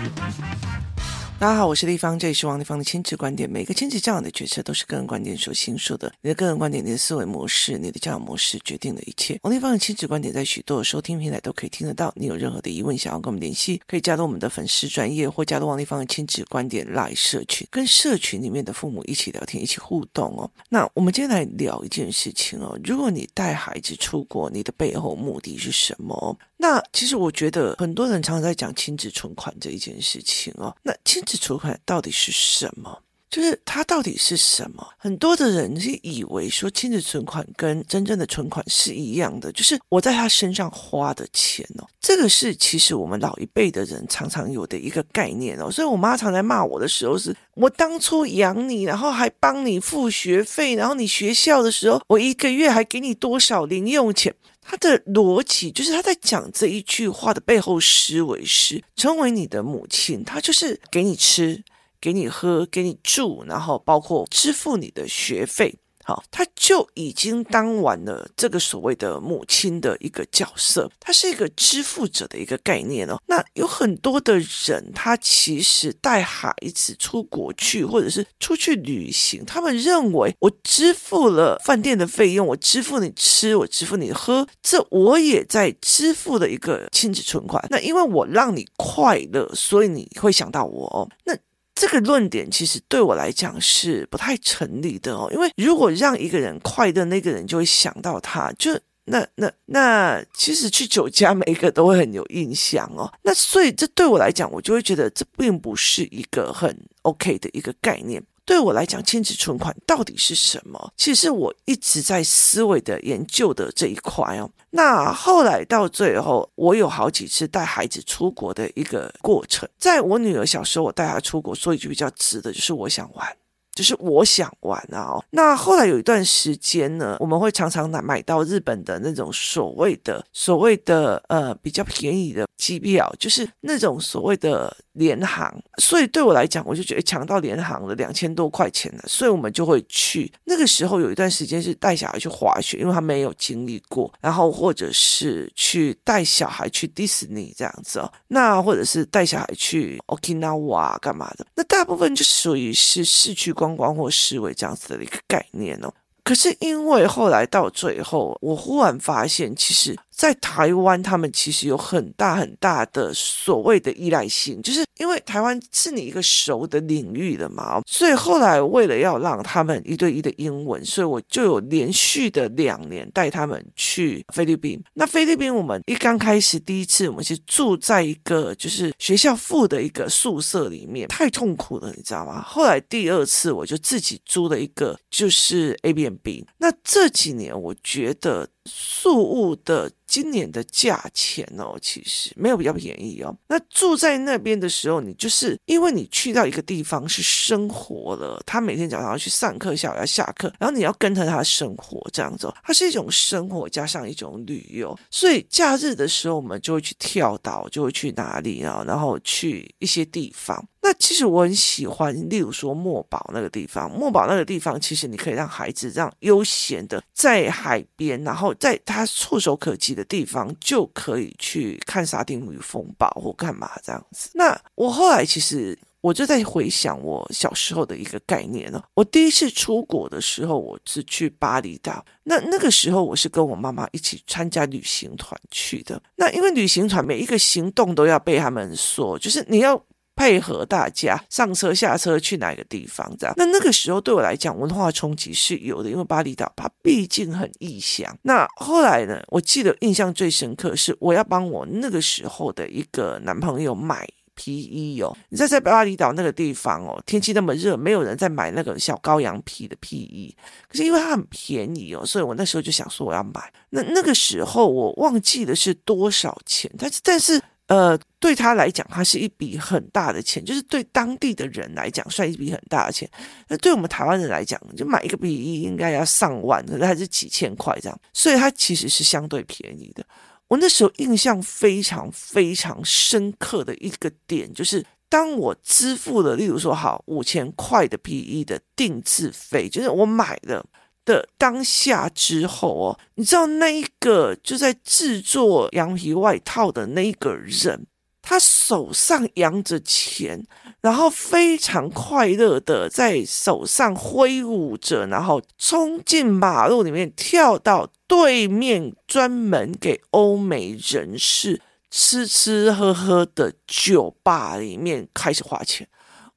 シャキシャキ!大家好，我是丽芳，这里是王立芳的亲子观点。每个亲子教养的决策都是个人观点所形塑的。你的个人观点、你的思维模式、你的教养模式决定了一切。王立芳的亲子观点在许多的收听平台都可以听得到。你有任何的疑问想要跟我们联系，可以加入我们的粉丝专业或加入王立芳的亲子观点 LINE 社群，跟社群里面的父母一起聊天、一起互动哦。那我们今天来聊一件事情哦。如果你带孩子出国，你的背后目的是什么？那其实我觉得很多人常常在讲亲子存款这一件事情哦。那亲这存款到底是什么？就是它到底是什么？很多的人是以为说亲子存款跟真正的存款是一样的，就是我在他身上花的钱哦。这个是其实我们老一辈的人常常有的一个概念哦。所以我妈常在骂我的时候是，我当初养你，然后还帮你付学费，然后你学校的时候，我一个月还给你多少零用钱。他的逻辑就是他在讲这一句话的背后思维是：成为你的母亲，他就是给你吃、给你喝、给你住，然后包括支付你的学费。好，他就已经当完了这个所谓的母亲的一个角色，他是一个支付者的一个概念哦。那有很多的人，他其实带孩子出国去，或者是出去旅行，他们认为我支付了饭店的费用，我支付你吃，我支付你喝，这我也在支付的一个亲子存款。那因为我让你快乐，所以你会想到我哦。那。这个论点其实对我来讲是不太成立的哦，因为如果让一个人快乐，那个人就会想到他，就那那那，其实去酒家每一个都会很有印象哦。那所以这对我来讲，我就会觉得这并不是一个很 OK 的一个概念。对我来讲，亲子存款到底是什么？其实我一直在思维的研究的这一块哦。那后来到最后，我有好几次带孩子出国的一个过程。在我女儿小时候，我带她出国，说一句比较直的，就是我想玩。就是我想玩啊，那后来有一段时间呢，我们会常常买买到日本的那种所谓的所谓的呃比较便宜的机票，就是那种所谓的联航。所以对我来讲，我就觉得抢到联航的两千多块钱了，所以我们就会去。那个时候有一段时间是带小孩去滑雪，因为他没有经历过，然后或者是去带小孩去迪士尼这样子哦，那或者是带小孩去 Okinawa 干嘛的，那大部分就属于是市区。观光或思维这样子的一个概念哦，可是因为后来到最后，我忽然发现，其实。在台湾，他们其实有很大很大的所谓的依赖性，就是因为台湾是你一个熟的领域的嘛，所以后来为了要让他们一对一的英文，所以我就有连续的两年带他们去菲律宾。那菲律宾，我们一刚开始第一次，我们是住在一个就是学校附的一个宿舍里面，太痛苦了，你知道吗？后来第二次，我就自己租了一个就是 Airbnb。那这几年，我觉得。宿务的今年的价钱哦，其实没有比较便宜哦。那住在那边的时候，你就是因为你去到一个地方是生活了，他每天早上要去上课，下午要下课，然后你要跟着他生活这样子，它是一种生活加上一种旅游。所以假日的时候，我们就会去跳岛，就会去哪里啊？然后去一些地方。那其实我很喜欢，例如说墨宝那个地方，墨宝那个地方，其实你可以让孩子这样悠闲的在海边，然后在他触手可及的地方，就可以去看沙丁鱼风暴或干嘛这样子。那我后来其实我就在回想我小时候的一个概念呢。我第一次出国的时候，我是去巴厘岛。那那个时候我是跟我妈妈一起参加旅行团去的。那因为旅行团每一个行动都要被他们说，就是你要。配合大家上车下车去哪个地方这样，那那个时候对我来讲文化冲击是有的，因为巴厘岛它毕竟很异乡。那后来呢，我记得印象最深刻是我要帮我那个时候的一个男朋友买皮衣哦。你在在巴厘岛那个地方哦，天气那么热，没有人在买那个小羔羊皮的皮衣，可是因为它很便宜哦，所以我那时候就想说我要买。那那个时候我忘记的是多少钱，但是但是。呃，对他来讲，它是一笔很大的钱，就是对当地的人来讲，算一笔很大的钱。那对我们台湾人来讲，就买一个皮衣应该要上万，可是还是几千块这样，所以它其实是相对便宜的。我那时候印象非常非常深刻的一个点，就是当我支付了，例如说好五千块的皮衣的定制费，就是我买了。的当下之后哦，你知道那一个就在制作羊皮外套的那一个人，他手上扬着钱，然后非常快乐的在手上挥舞着，然后冲进马路里面，跳到对面专门给欧美人士吃吃喝喝的酒吧里面开始花钱。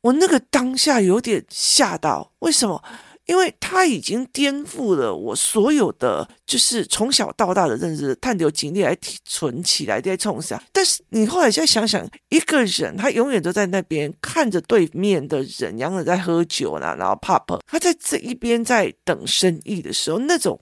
我那个当下有点吓到，为什么？因为他已经颠覆了我所有的，就是从小到大的认知，探究经历来存起来再冲上。但是你后来再想想，一个人他永远都在那边看着对面的人，两个人在喝酒呢，然后 pop，他在这一边在等生意的时候，那种。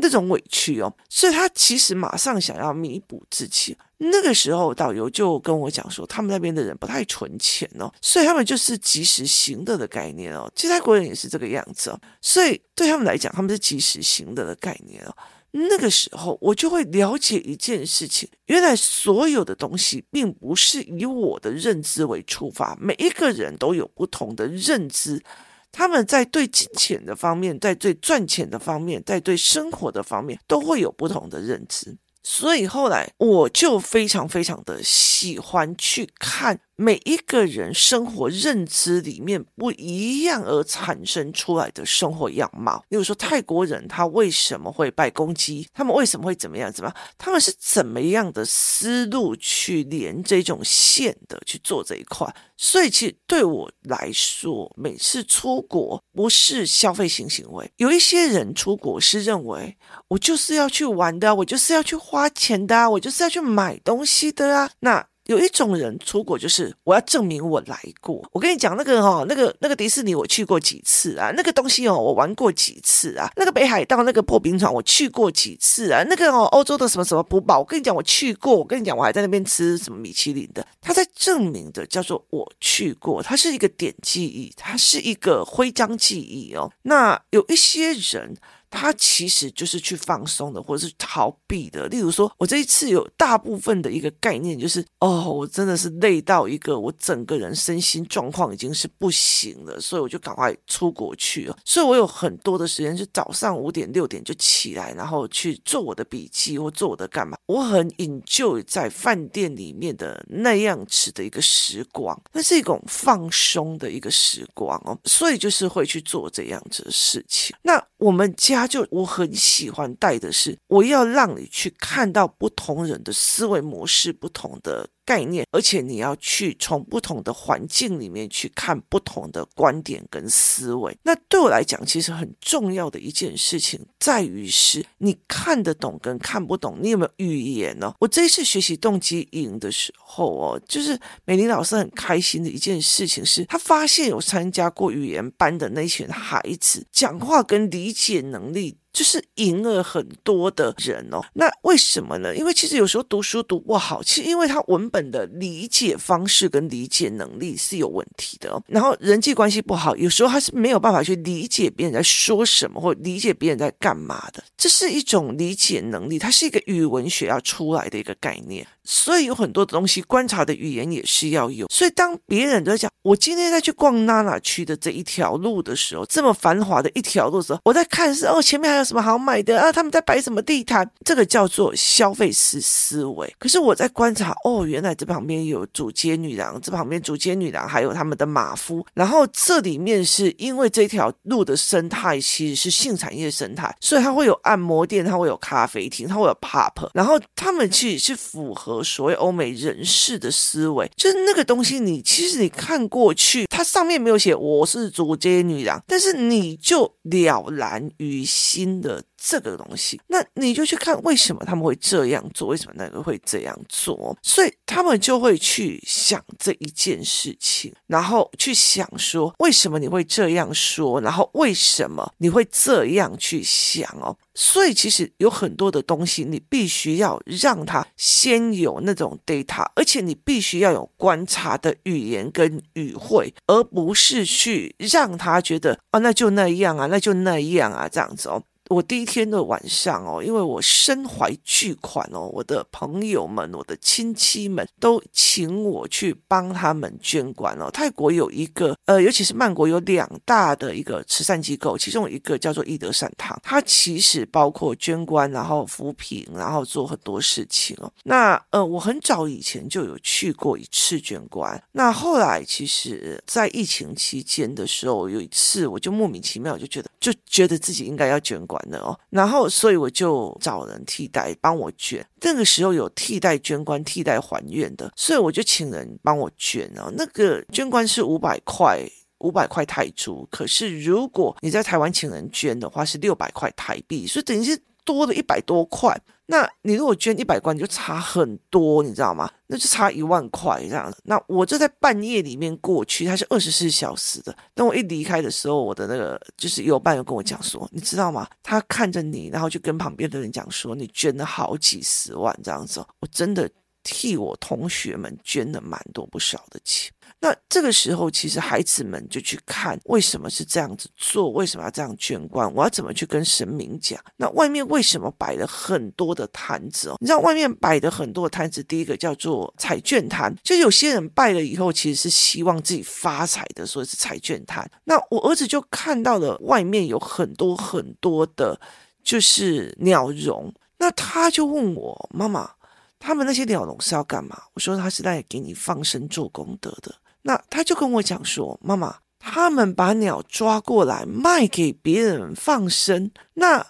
那种委屈哦，所以他其实马上想要弥补自己。那个时候，导游就跟我讲说，他们那边的人不太存钱哦，所以他们就是及时行乐的概念哦。其实泰国人也是这个样子哦，所以对他们来讲，他们是及时行乐的概念哦。那个时候，我就会了解一件事情：原来所有的东西并不是以我的认知为出发，每一个人都有不同的认知。他们在对金钱的方面，在对赚钱的方面，在对生活的方面，都会有不同的认知。所以后来我就非常非常的喜欢去看每一个人生活认知里面不一样而产生出来的生活样貌。例如说泰国人他为什么会拜公鸡？他们为什么会怎么样？怎么样？他们是怎么样的思路去连这种线的去做这一块？所以其实对我来说，每次出国不是消费性行为。有一些人出国是认为我就是要去玩的，我就是要去花钱的，我就是要去买东西的啊。那有一种人出国就是我要证明我来过。我跟你讲那个哈，那个那个迪士尼我去过几次啊，那个东西哦我玩过几次啊，那个北海道那个破冰船我去过几次啊，那个哦欧洲的什么什么古堡，我跟你讲我去过，我跟你讲我还在那边吃什么米其林的，他在证明的叫做我去过，它是一个点记忆，它是一个徽章记忆哦。那有一些人。他其实就是去放松的，或者是逃避的。例如说，我这一次有大部分的一个概念就是，哦，我真的是累到一个，我整个人身心状况已经是不行了，所以我就赶快出国去了。所以我有很多的时间是早上五点六点就起来，然后去做我的笔记或做我的干嘛。我很 enjoy 在饭店里面的那样子的一个时光，那是一种放松的一个时光哦。所以就是会去做这样子的事情。那我们家。他就我很喜欢带的是，我要让你去看到不同人的思维模式，不同的。概念，而且你要去从不同的环境里面去看不同的观点跟思维。那对我来讲，其实很重要的一件事情在于是，你看得懂跟看不懂，你有没有语言呢？我这一次学习动机营的时候哦，就是美玲老师很开心的一件事情是，他发现有参加过语言班的那群孩子，讲话跟理解能力。就是赢了很多的人哦，那为什么呢？因为其实有时候读书读不好，其实因为他文本的理解方式跟理解能力是有问题的哦。然后人际关系不好，有时候他是没有办法去理解别人在说什么，或理解别人在干嘛的。这是一种理解能力，它是一个语文学要出来的一个概念。所以有很多的东西，观察的语言也是要有。所以当别人都在讲，我今天在去逛娜娜区的这一条路的时候，这么繁华的一条路的时候，我在看是哦，前面还有什么好买的啊？他们在摆什么地毯？这个叫做消费式思维。可是我在观察，哦，原来这旁边有主街女郎，这旁边主街女郎还有他们的马夫。然后这里面是因为这条路的生态其实是性产业生态，所以它会有按摩店，它会有咖啡厅，它会有 pop。然后他们其实是符合。所谓欧美人士的思维，就是那个东西，你其实你看过去，它上面没有写我是主街女郎，但是你就了然于心的。这个东西，那你就去看为什么他们会这样做，为什么那个会这样做，所以他们就会去想这一件事情，然后去想说为什么你会这样说，然后为什么你会这样去想哦。所以其实有很多的东西，你必须要让他先有那种 data，而且你必须要有观察的语言跟语汇，而不是去让他觉得啊，那就那样啊，那就那样啊，这样子哦。我第一天的晚上哦，因为我身怀巨款哦，我的朋友们、我的亲戚们都请我去帮他们捐棺哦。泰国有一个呃，尤其是曼国有两大的一个慈善机构，其中一个叫做义德善堂，它其实包括捐棺，然后扶贫，然后做很多事情哦。那呃，我很早以前就有去过一次捐棺，那后来其实在疫情期间的时候，有一次我就莫名其妙就觉得，就觉得自己应该要捐棺了哦，然后所以我就找人替代帮我捐。那个时候有替代捐官、替代还愿的，所以我就请人帮我捐哦。那个捐官是五百块，五百块泰铢。可是如果你在台湾请人捐的话，是六百块台币，所以等于是多了一百多块。那你如果捐一百罐，你就差很多，你知道吗？那就差一万块这样子。那我就在半夜里面过去，它是二十四小时的。等我一离开的时候，我的那个就是友伴又跟我讲说，你知道吗？他看着你，然后就跟旁边的人讲说，你捐了好几十万这样子。我真的。替我同学们捐了蛮多不少的钱，那这个时候其实孩子们就去看为什么是这样子做，为什么要这样捐棺，我要怎么去跟神明讲？那外面为什么摆了很多的摊子哦？你知道外面摆的很多的摊子，第一个叫做彩券摊，就有些人拜了以后其实是希望自己发财的，所以是彩券摊。那我儿子就看到了外面有很多很多的，就是鸟笼，那他就问我妈妈。他们那些鸟笼是要干嘛？我说他是在给你放生做功德的。那他就跟我讲说：“妈妈，他们把鸟抓过来卖给别人放生，那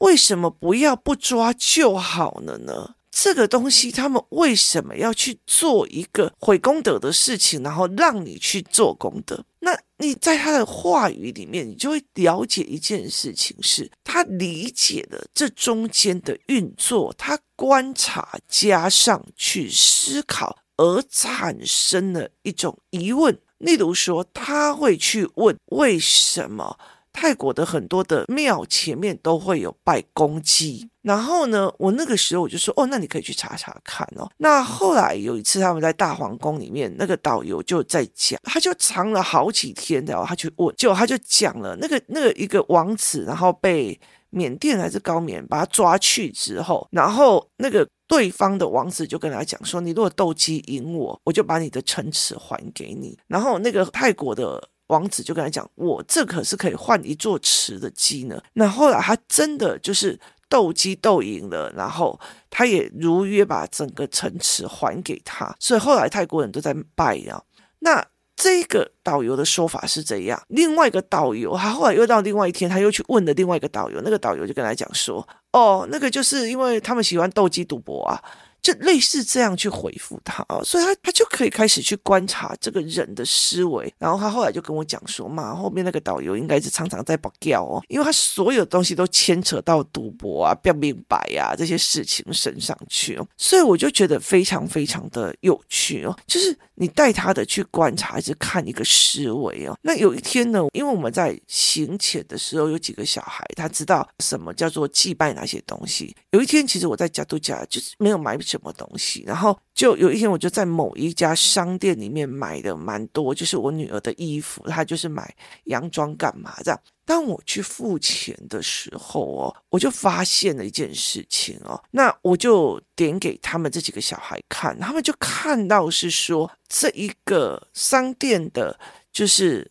为什么不要不抓就好了呢？这个东西他们为什么要去做一个毁功德的事情，然后让你去做功德？”那你在他的话语里面，你就会了解一件事情是，他理解了这中间的运作，他观察加上去思考，而产生了一种疑问。例如说，他会去问为什么？泰国的很多的庙前面都会有拜公鸡，然后呢，我那个时候我就说，哦，那你可以去查查看哦。那后来有一次他们在大皇宫里面，那个导游就在讲，他就藏了好几天的，他去问，结果他就讲了那个那个一个王子，然后被缅甸还是高棉把他抓去之后，然后那个对方的王子就跟他讲说，你如果斗鸡赢我，我就把你的城池还给你。然后那个泰国的。王子就跟他讲：“我这可是可以换一座池的鸡呢。”那后来他真的就是斗鸡斗赢了，然后他也如约把整个城池还给他。所以后来泰国人都在拜啊。那这个导游的说法是这样。另外一个导游，他后来又到另外一天，他又去问了另外一个导游，那个导游就跟他讲说：“哦，那个就是因为他们喜欢斗鸡赌博啊。”就类似这样去回复他啊，所以他他就可以开始去观察这个人的思维。然后他后来就跟我讲说嘛，后面那个导游应该是常常在爆叫哦，因为他所有东西都牵扯到赌博啊、变明白啊这些事情身上去哦，所以我就觉得非常非常的有趣哦，就是你带他的去观察，还是看一个思维哦。那有一天呢，因为我们在行前的时候有几个小孩，他知道什么叫做祭拜哪些东西。有一天，其实我在家度假，就是没有买。什么东西？然后就有一天，我就在某一家商店里面买的蛮多，就是我女儿的衣服，她就是买洋装干嘛这样。当我去付钱的时候哦，我就发现了一件事情哦，那我就点给他们这几个小孩看，他们就看到是说这一个商店的，就是。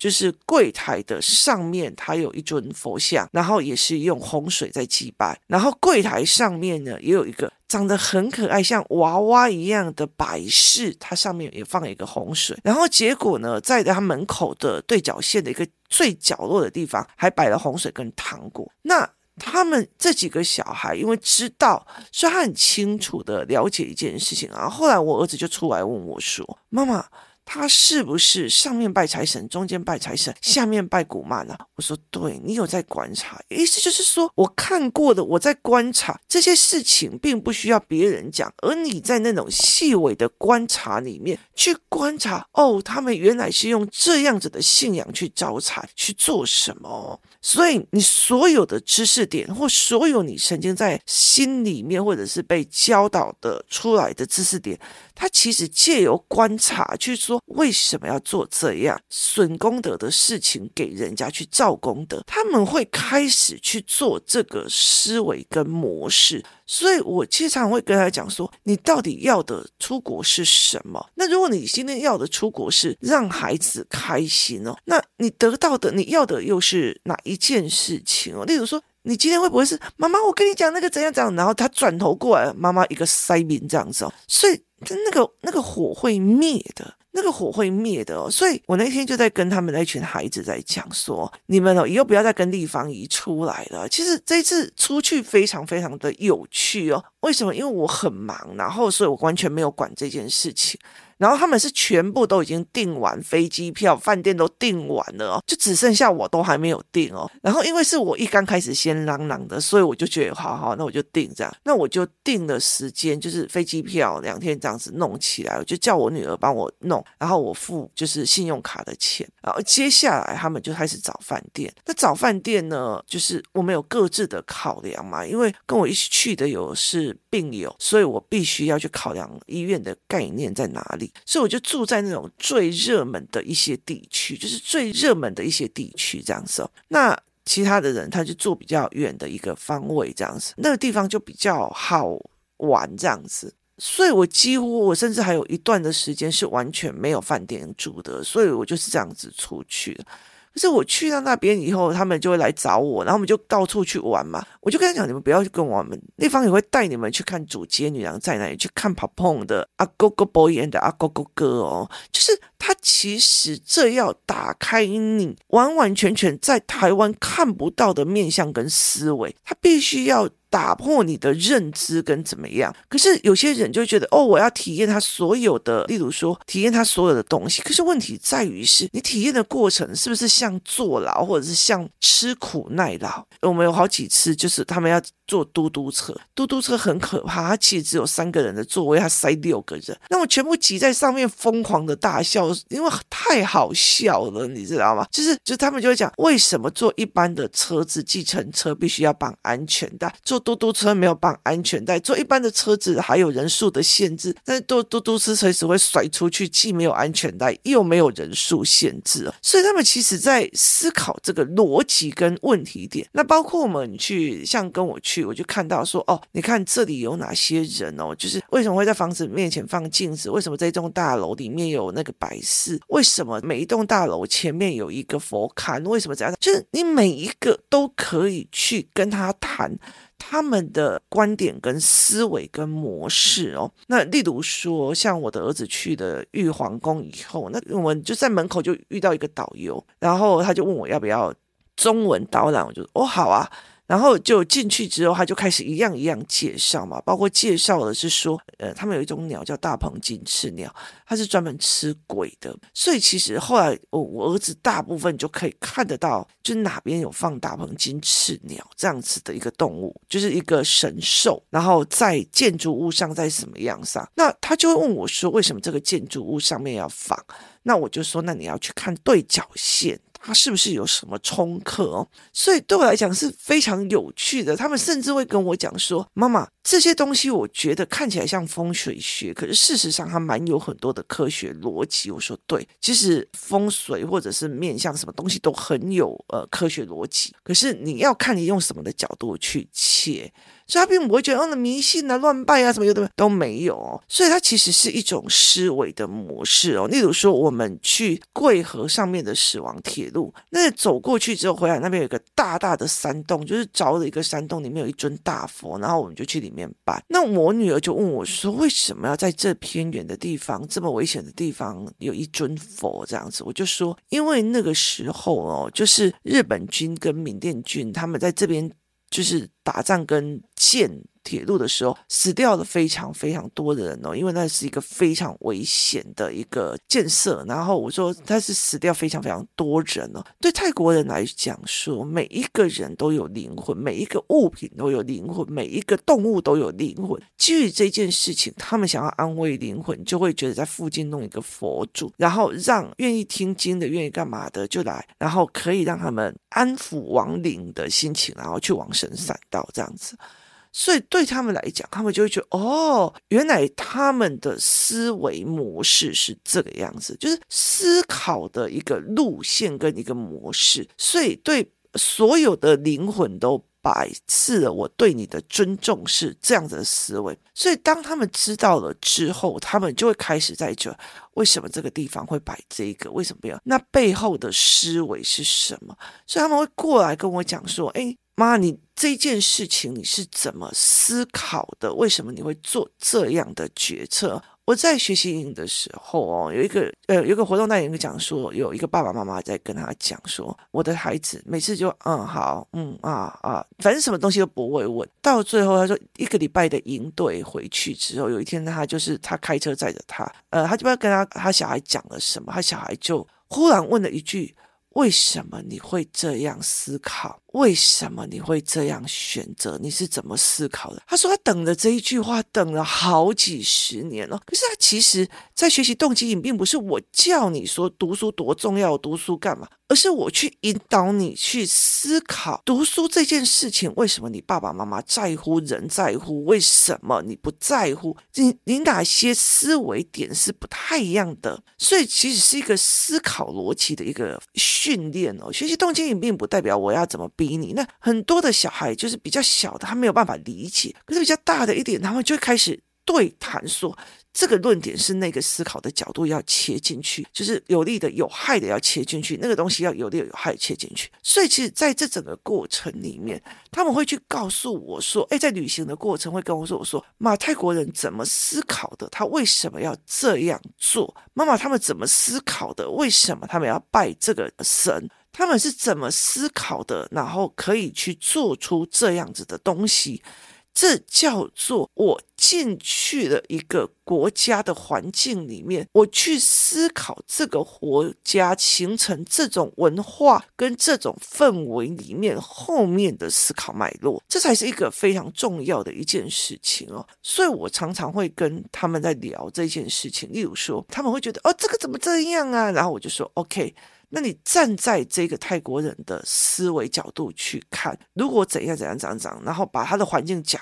就是柜台的上面，它有一尊佛像，然后也是用洪水在祭拜。然后柜台上面呢，也有一个长得很可爱，像娃娃一样的摆饰，它上面也放了一个洪水。然后结果呢，在他门口的对角线的一个最角落的地方，还摆了洪水跟糖果。那他们这几个小孩，因为知道，所以他很清楚的了解一件事情啊。后来我儿子就出来问我说：“妈妈。”他是不是上面拜财神，中间拜财神，下面拜古曼呢？我说对，你有在观察，意思就是说我看过的，我在观察这些事情，并不需要别人讲，而你在那种细微的观察里面去观察，哦，他们原来是用这样子的信仰去招财去做什么，所以你所有的知识点，或所有你曾经在心里面，或者是被教导的出来的知识点，它其实借由观察去说。为什么要做这样损功德的事情给人家去造功德？他们会开始去做这个思维跟模式。所以我经常会跟他讲说，你到底要的出国是什么？那如果你今天要的出国是让孩子开心哦，那你得到的你要的又是哪一件事情哦？例如说，你今天会不会是妈妈？我跟你讲那个怎样怎样，然后他转头过来，妈妈一个塞明这样子哦，所以就那个那个火会灭的。那个火会灭的哦，所以我那天就在跟他们那群孩子在讲说，你们哦以后不要再跟丽芳姨出来了。其实这次出去非常非常的有趣哦，为什么？因为我很忙，然后所以我完全没有管这件事情。然后他们是全部都已经订完飞机票，饭店都订完了哦，就只剩下我都还没有订哦。然后因为是我一刚开始先嚷嚷的，所以我就觉得好好，那我就订这样。那我就订了时间，就是飞机票两天这样样子弄起来，我就叫我女儿帮我弄，然后我付就是信用卡的钱。然后接下来他们就开始找饭店。那找饭店呢，就是我们有各自的考量嘛，因为跟我一起去的有是病友，所以我必须要去考量医院的概念在哪里。所以我就住在那种最热门的一些地区，就是最热门的一些地区这样子。那其他的人他就住比较远的一个方位这样子，那个地方就比较好玩这样子。所以我几乎我甚至还有一段的时间是完全没有饭店住的，所以我就是这样子出去的。可是我去到那边以后，他们就会来找我，然后我们就到处去玩嘛。我就跟他讲，你们不要去跟我们，那方也会带你们去看主街女郎在哪里，去看 Papa 的阿哥哥 boy and 阿哥哥哥哦，就是他其实这要打开你完完全全在台湾看不到的面向跟思维，他必须要。打破你的认知跟怎么样？可是有些人就觉得哦，我要体验他所有的，例如说体验他所有的东西。可是问题在于是你体验的过程是不是像坐牢，或者是像吃苦耐劳？我们有好几次就是他们要坐嘟嘟车，嘟嘟车很可怕，它其实只有三个人的座位，它塞六个人，那我全部挤在上面疯狂的大笑，因为太好笑了，你知道吗？就是就他们就会讲，为什么坐一般的车子，计程车必须要绑安全带，坐嘟嘟车没有绑安全带，坐一般的车子还有人数的限制，但是坐嘟嘟车随时会甩出去，既没有安全带，又没有人数限制，所以他们其实在思考这个逻辑跟问题点。那包括我们去，像跟我去，我就看到说，哦，你看这里有哪些人哦？就是为什么会在房子面前放镜子？为什么这栋大楼里面有那个摆饰？为什么每一栋大楼前面有一个佛龛？为什么这样？就是你每一个都可以去跟他谈。他们的观点跟思维跟模式哦，那例如说，像我的儿子去了玉皇宫以后，那我们就在门口就遇到一个导游，然后他就问我要不要中文导览，我就哦好啊。然后就进去之后，他就开始一样一样介绍嘛，包括介绍的是说，呃，他们有一种鸟叫大鹏金翅鸟，它是专门吃鬼的。所以其实后来我我儿子大部分就可以看得到，就哪边有放大鹏金翅鸟这样子的一个动物，就是一个神兽，然后在建筑物上在什么样上，那他就会问我说，为什么这个建筑物上面要放？那我就说，那你要去看对角线。他是不是有什么冲克哦？所以对我来讲是非常有趣的。他们甚至会跟我讲说：“妈妈，这些东西我觉得看起来像风水学，可是事实上它蛮有很多的科学逻辑。”我说：“对，其实风水或者是面向什么东西都很有呃科学逻辑，可是你要看你用什么的角度去切。”所以他并不会觉得哦，那迷信啊、乱拜啊什么有的都没有。所以它其实是一种思维的模式哦。例如说，我们去贵河上面的死亡铁路，那走过去之后回来，那边有一个大大的山洞，就是凿了一个山洞，里面有一尊大佛，然后我们就去里面拜。那我女儿就问我说：“为什么要在这偏远的地方、这么危险的地方有一尊佛这样子？”我就说：“因为那个时候哦，就是日本军跟缅甸军他们在这边。”就是打仗跟建铁路的时候，死掉了非常非常多的人哦，因为那是一个非常危险的一个建设。然后我说他是死掉非常非常多人哦。对泰国人来讲说，每一个人都有灵魂，每一个物品都有灵魂，每一个动物都有灵魂。基于这件事情，他们想要安慰灵魂，就会觉得在附近弄一个佛祖，然后让愿意听经的、愿意干嘛的就来，然后可以让他们安抚亡灵的心情，然后去往生善道这样子。所以对他们来讲，他们就会觉得哦，原来他们的思维模式是这个样子，就是思考的一个路线跟一个模式。所以对所有的灵魂都摆次了，我对你的尊重是这样子的思维。所以当他们知道了之后，他们就会开始在这，为什么这个地方会摆这个？为什么不要？那背后的思维是什么？所以他们会过来跟我讲说：“哎。”妈，你这件事情你是怎么思考的？为什么你会做这样的决策？我在学习营的时候哦，有一个呃，有一个活动带领讲说，有一个爸爸妈妈在跟他讲说，我的孩子每次就嗯好嗯啊啊，反正什么东西都不会问。到最后他说，一个礼拜的营队回去之后，有一天他就是他开车载着他，呃，他就不知道跟他他小孩讲了什么，他小孩就忽然问了一句。为什么你会这样思考？为什么你会这样选择？你是怎么思考的？他说他等了这一句话，等了好几十年了。可是他其实，在学习动机引，并不是我叫你说读书多重要，读书干嘛？而是我去引导你去思考读书这件事情，为什么你爸爸妈妈在乎，人在乎？为什么你不在乎？你你哪些思维点是不太一样的？所以其实是一个思考逻辑的一个训练哦。学习动机也并不代表我要怎么逼你。那很多的小孩就是比较小的，他没有办法理解；可是比较大的一点，他们就会开始对谈说。这个论点是那个思考的角度要切进去，就是有利的、有害的要切进去，那个东西要有利、有害切进去。所以，其实在这整个过程里面，他们会去告诉我说：“哎，在旅行的过程会跟我说，我说妈，泰国人怎么思考的？他为什么要这样做？妈妈，他们怎么思考的？为什么他们要拜这个神？他们是怎么思考的？然后可以去做出这样子的东西。”这叫做我进去了一个国家的环境里面，我去思考这个国家形成这种文化跟这种氛围里面后面的思考脉络，这才是一个非常重要的一件事情哦。所以我常常会跟他们在聊这件事情，例如说他们会觉得哦，这个怎么这样啊？然后我就说 OK。那你站在这个泰国人的思维角度去看，如果怎样怎样怎样怎样，然后把他的环境讲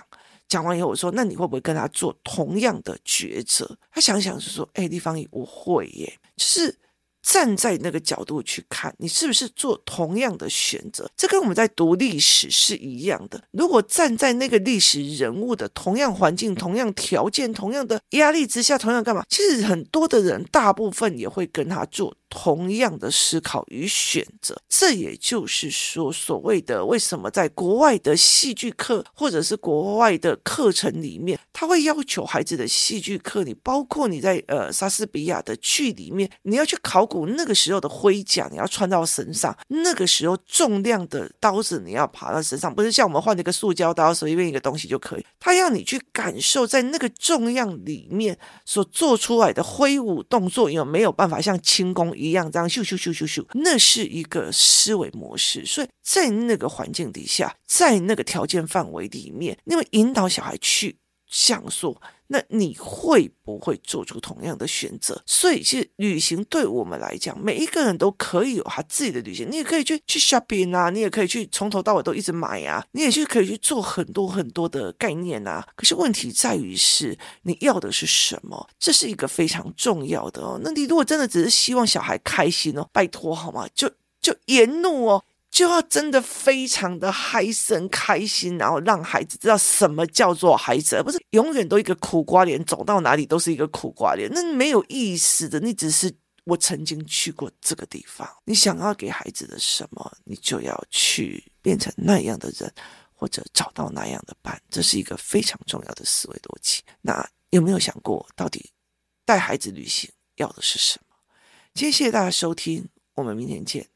讲完以后，我说，那你会不会跟他做同样的抉择？他想想是说，哎，立方体我会耶，就是。站在那个角度去看，你是不是做同样的选择？这跟我们在读历史是一样的。如果站在那个历史人物的同样环境、同样条件、同样的压力之下，同样干嘛？其实很多的人，大部分也会跟他做同样的思考与选择。这也就是说，所谓的为什么在国外的戏剧课或者是国外的课程里面，他会要求孩子的戏剧课里，包括你在呃莎士比亚的剧里面，你要去考古。那个时候的盔甲你要穿到身上，那个时候重量的刀子你要爬到身上，不是像我们换了一个塑胶刀，随便一个东西就可以。他要你去感受在那个重量里面所做出来的挥舞动作，有没有办法像轻功一样这样咻咻咻咻咻？那是一个思维模式。所以在那个环境底下，在那个条件范围里面，你会引导小孩去想说。那你会不会做出同样的选择？所以，其实旅行对我们来讲，每一个人都可以有他自己的旅行。你也可以去去 shopping 啊，你也可以去从头到尾都一直买啊，你也去可以去做很多很多的概念啊。可是问题在于是你要的是什么？这是一个非常重要的哦。那你如果真的只是希望小孩开心哦，拜托好吗？就就言怒哦。就要真的非常的嗨森开心，然后让孩子知道什么叫做孩子，而不是永远都一个苦瓜脸，走到哪里都是一个苦瓜脸，那没有意思的。你只是我曾经去过这个地方，你想要给孩子的什么，你就要去变成那样的人，或者找到那样的伴，这是一个非常重要的思维逻辑。那有没有想过，到底带孩子旅行要的是什么？今天谢谢大家收听，我们明天见。